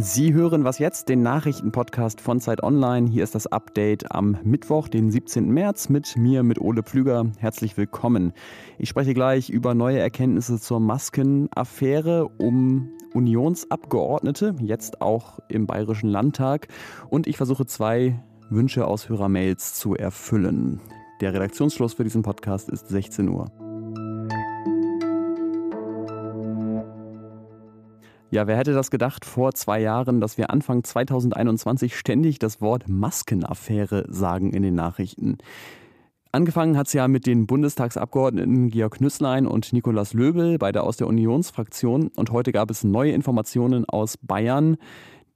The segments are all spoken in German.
Sie hören was jetzt, den Nachrichtenpodcast von Zeit Online. Hier ist das Update am Mittwoch, den 17. März mit mir, mit Ole Pflüger. Herzlich willkommen. Ich spreche gleich über neue Erkenntnisse zur Maskenaffäre um Unionsabgeordnete, jetzt auch im Bayerischen Landtag. Und ich versuche zwei Wünsche aus Hörermails zu erfüllen. Der Redaktionsschluss für diesen Podcast ist 16 Uhr. Ja, wer hätte das gedacht vor zwei Jahren, dass wir Anfang 2021 ständig das Wort Maskenaffäre sagen in den Nachrichten? Angefangen hat es ja mit den Bundestagsabgeordneten Georg Nüßlein und Nikolaus Löbel, beide aus der Unionsfraktion. Und heute gab es neue Informationen aus Bayern.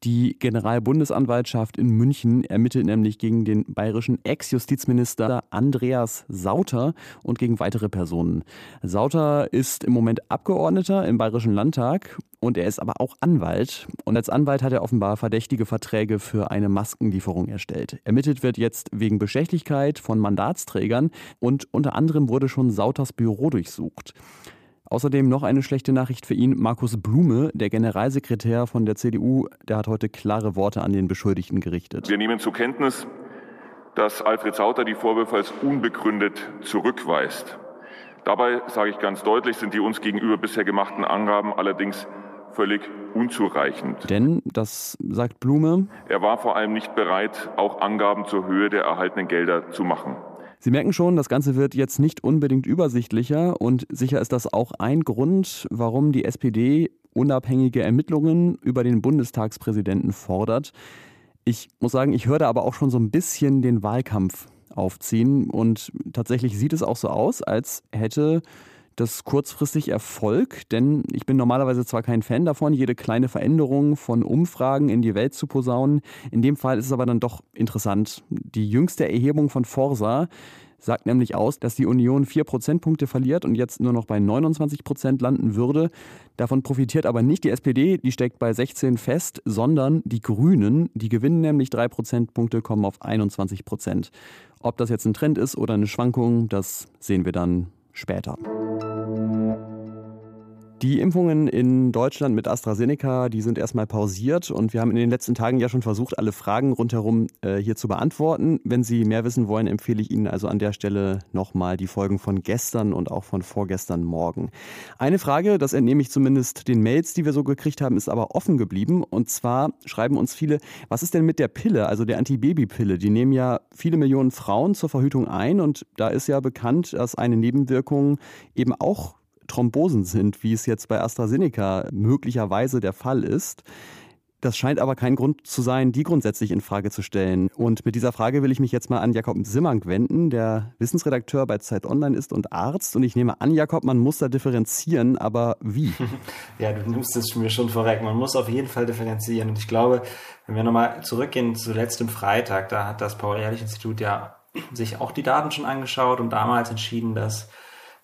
Die Generalbundesanwaltschaft in München ermittelt nämlich gegen den bayerischen Ex-Justizminister Andreas Sauter und gegen weitere Personen. Sauter ist im Moment Abgeordneter im Bayerischen Landtag und er ist aber auch Anwalt. Und als Anwalt hat er offenbar verdächtige Verträge für eine Maskenlieferung erstellt. Ermittelt wird jetzt wegen Bestechlichkeit von Mandatsträgern und unter anderem wurde schon Sauters Büro durchsucht. Außerdem noch eine schlechte Nachricht für ihn. Markus Blume, der Generalsekretär von der CDU, der hat heute klare Worte an den Beschuldigten gerichtet. Wir nehmen zur Kenntnis, dass Alfred Sauter die Vorwürfe als unbegründet zurückweist. Dabei, sage ich ganz deutlich, sind die uns gegenüber bisher gemachten Angaben allerdings völlig unzureichend. Denn, das sagt Blume, er war vor allem nicht bereit, auch Angaben zur Höhe der erhaltenen Gelder zu machen. Sie merken schon, das Ganze wird jetzt nicht unbedingt übersichtlicher und sicher ist das auch ein Grund, warum die SPD unabhängige Ermittlungen über den Bundestagspräsidenten fordert. Ich muss sagen, ich höre da aber auch schon so ein bisschen den Wahlkampf aufziehen und tatsächlich sieht es auch so aus, als hätte das kurzfristig Erfolg, denn ich bin normalerweise zwar kein Fan davon, jede kleine Veränderung von Umfragen in die Welt zu posaunen. In dem Fall ist es aber dann doch interessant. Die jüngste Erhebung von Forsa sagt nämlich aus, dass die Union vier Prozentpunkte verliert und jetzt nur noch bei 29 Prozent landen würde. Davon profitiert aber nicht die SPD, die steckt bei 16 fest, sondern die Grünen, die gewinnen nämlich drei Prozentpunkte, kommen auf 21 Prozent. Ob das jetzt ein Trend ist oder eine Schwankung, das sehen wir dann später. Die Impfungen in Deutschland mit AstraZeneca, die sind erstmal pausiert und wir haben in den letzten Tagen ja schon versucht, alle Fragen rundherum äh, hier zu beantworten. Wenn Sie mehr wissen wollen, empfehle ich Ihnen also an der Stelle nochmal die Folgen von gestern und auch von vorgestern Morgen. Eine Frage, das entnehme ich zumindest den Mails, die wir so gekriegt haben, ist aber offen geblieben. Und zwar schreiben uns viele, was ist denn mit der Pille, also der Antibabypille? Die nehmen ja viele Millionen Frauen zur Verhütung ein und da ist ja bekannt, dass eine Nebenwirkung eben auch Thrombosen sind, wie es jetzt bei AstraZeneca möglicherweise der Fall ist. Das scheint aber kein Grund zu sein, die grundsätzlich in Frage zu stellen. Und mit dieser Frage will ich mich jetzt mal an Jakob Simmank wenden, der Wissensredakteur bei Zeit Online ist und Arzt. Und ich nehme an, Jakob, man muss da differenzieren, aber wie? Ja, du nimmst es mir schon vorweg. Man muss auf jeden Fall differenzieren. Und ich glaube, wenn wir nochmal zurückgehen zu letztem Freitag, da hat das Paul-Ehrlich-Institut ja sich auch die Daten schon angeschaut und damals entschieden, dass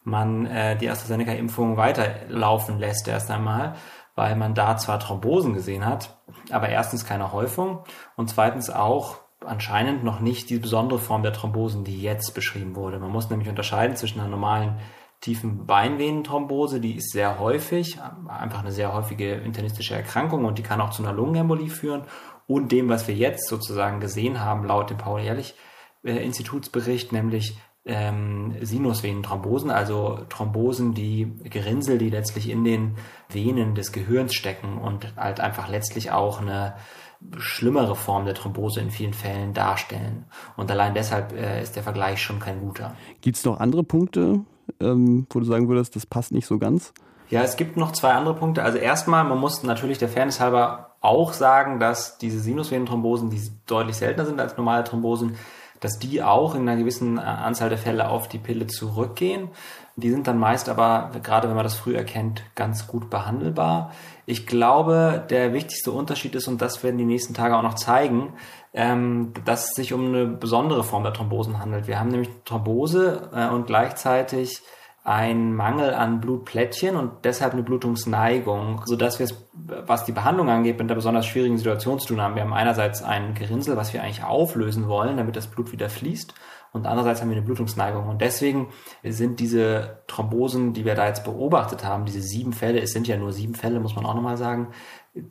man äh, die AstraZeneca-Impfung weiterlaufen lässt erst einmal, weil man da zwar Thrombosen gesehen hat, aber erstens keine Häufung und zweitens auch anscheinend noch nicht die besondere Form der Thrombosen, die jetzt beschrieben wurde. Man muss nämlich unterscheiden zwischen einer normalen tiefen Beinvenenthrombose, die ist sehr häufig, einfach eine sehr häufige internistische Erkrankung und die kann auch zu einer Lungenembolie führen und dem, was wir jetzt sozusagen gesehen haben, laut dem Paul-Ehrlich-Institutsbericht, nämlich ähm, Sinusvenenthrombosen, also Thrombosen, die Gerinnsel, die letztlich in den Venen des Gehirns stecken und halt einfach letztlich auch eine schlimmere Form der Thrombose in vielen Fällen darstellen. Und allein deshalb äh, ist der Vergleich schon kein guter. Gibt es noch andere Punkte, ähm, wo du sagen würdest, das passt nicht so ganz? Ja, es gibt noch zwei andere Punkte. Also erstmal, man muss natürlich der Fairness halber auch sagen, dass diese Sinusvenenthrombosen, die deutlich seltener sind als normale Thrombosen, dass die auch in einer gewissen äh, Anzahl der Fälle auf die Pille zurückgehen. Die sind dann meist aber, gerade wenn man das früh erkennt, ganz gut behandelbar. Ich glaube, der wichtigste Unterschied ist, und das werden die nächsten Tage auch noch zeigen, ähm, dass es sich um eine besondere Form der Thrombosen handelt. Wir haben nämlich Thrombose äh, und gleichzeitig ein Mangel an Blutplättchen und deshalb eine Blutungsneigung, sodass wir es, was die Behandlung angeht, mit einer besonders schwierigen Situation zu tun haben. Wir haben einerseits ein Gerinnsel, was wir eigentlich auflösen wollen, damit das Blut wieder fließt und andererseits haben wir eine Blutungsneigung. Und deswegen sind diese Thrombosen, die wir da jetzt beobachtet haben, diese sieben Fälle, es sind ja nur sieben Fälle, muss man auch nochmal sagen,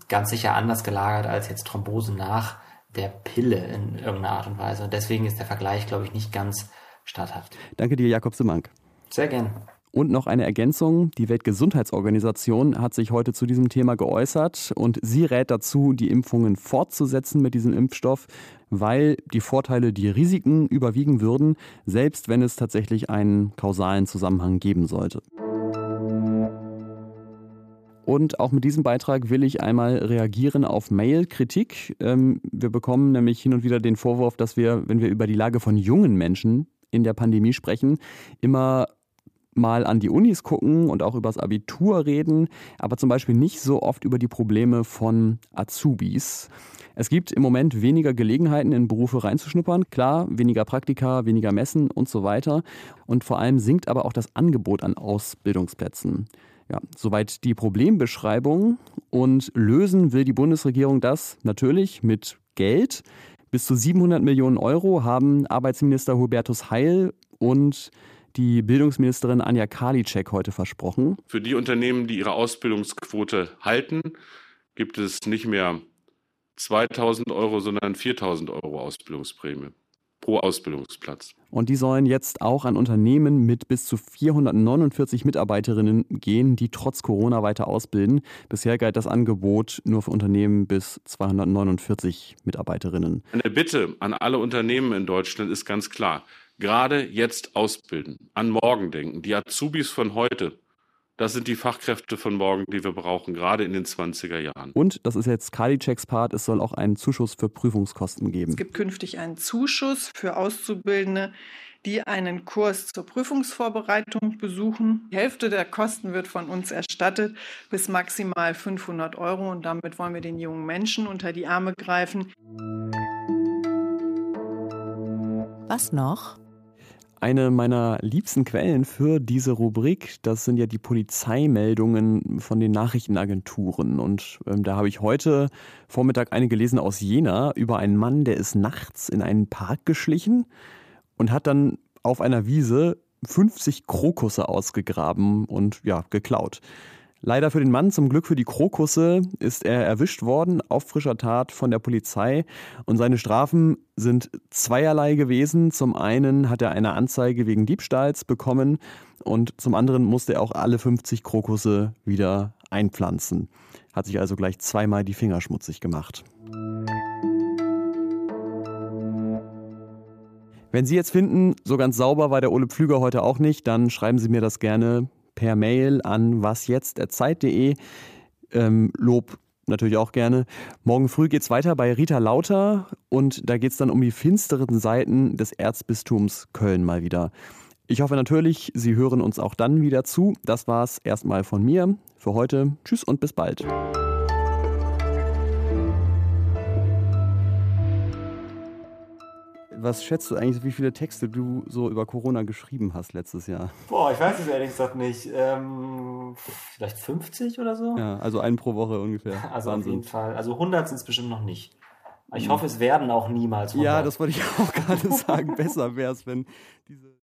ganz sicher anders gelagert als jetzt Thrombosen nach der Pille in irgendeiner Art und Weise. Und deswegen ist der Vergleich, glaube ich, nicht ganz statthaft. Danke dir, Jakob Simank. Sehr gerne. Und noch eine Ergänzung. Die Weltgesundheitsorganisation hat sich heute zu diesem Thema geäußert und sie rät dazu, die Impfungen fortzusetzen mit diesem Impfstoff, weil die Vorteile die Risiken überwiegen würden, selbst wenn es tatsächlich einen kausalen Zusammenhang geben sollte. Und auch mit diesem Beitrag will ich einmal reagieren auf Mail-Kritik. Ähm, wir bekommen nämlich hin und wieder den Vorwurf, dass wir, wenn wir über die Lage von jungen Menschen in der Pandemie sprechen, immer mal an die Unis gucken und auch über das Abitur reden, aber zum Beispiel nicht so oft über die Probleme von Azubis. Es gibt im Moment weniger Gelegenheiten, in Berufe reinzuschnuppern. Klar, weniger Praktika, weniger Messen und so weiter. Und vor allem sinkt aber auch das Angebot an Ausbildungsplätzen. Ja, soweit die Problembeschreibung. Und lösen will die Bundesregierung das natürlich mit Geld. Bis zu 700 Millionen Euro haben Arbeitsminister Hubertus Heil und die Bildungsministerin Anja Karliczek heute versprochen. Für die Unternehmen, die ihre Ausbildungsquote halten, gibt es nicht mehr 2000 Euro, sondern 4000 Euro Ausbildungsprämie pro Ausbildungsplatz. Und die sollen jetzt auch an Unternehmen mit bis zu 449 Mitarbeiterinnen gehen, die trotz Corona weiter ausbilden. Bisher galt das Angebot nur für Unternehmen bis 249 Mitarbeiterinnen. Eine Bitte an alle Unternehmen in Deutschland ist ganz klar. Gerade jetzt ausbilden, an morgen denken. Die Azubis von heute das sind die Fachkräfte von morgen, die wir brauchen, gerade in den 20er Jahren. Und, das ist jetzt Kali-Checks Part, es soll auch einen Zuschuss für Prüfungskosten geben. Es gibt künftig einen Zuschuss für Auszubildende, die einen Kurs zur Prüfungsvorbereitung besuchen. Die Hälfte der Kosten wird von uns erstattet, bis maximal 500 Euro. Und damit wollen wir den jungen Menschen unter die Arme greifen. Was noch? Eine meiner liebsten Quellen für diese Rubrik, das sind ja die Polizeimeldungen von den Nachrichtenagenturen. Und ähm, da habe ich heute Vormittag eine gelesen aus Jena über einen Mann, der ist nachts in einen Park geschlichen und hat dann auf einer Wiese 50 Krokusse ausgegraben und ja, geklaut. Leider für den Mann, zum Glück für die Krokusse, ist er erwischt worden auf frischer Tat von der Polizei. Und seine Strafen sind zweierlei gewesen. Zum einen hat er eine Anzeige wegen Diebstahls bekommen und zum anderen musste er auch alle 50 Krokusse wieder einpflanzen. Hat sich also gleich zweimal die Finger schmutzig gemacht. Wenn Sie jetzt finden, so ganz sauber war der Ole Pflüger heute auch nicht, dann schreiben Sie mir das gerne per Mail an wasjetzt.zeit.de. Ähm, Lob natürlich auch gerne. Morgen früh geht es weiter bei Rita Lauter und da geht es dann um die finsteren Seiten des Erzbistums Köln mal wieder. Ich hoffe natürlich, Sie hören uns auch dann wieder zu. Das war's erstmal von mir für heute. Tschüss und bis bald. Was schätzt du eigentlich, wie viele Texte du so über Corona geschrieben hast letztes Jahr? Boah, ich weiß es ehrlich gesagt nicht. Ähm, vielleicht 50 oder so? Ja, also einen pro Woche ungefähr. Also Wahnsinn. auf jeden Fall. Also 100 sind es bestimmt noch nicht. Ich hoffe, es werden auch niemals 100. Ja, das wollte ich auch gerade sagen. Besser wäre es, wenn diese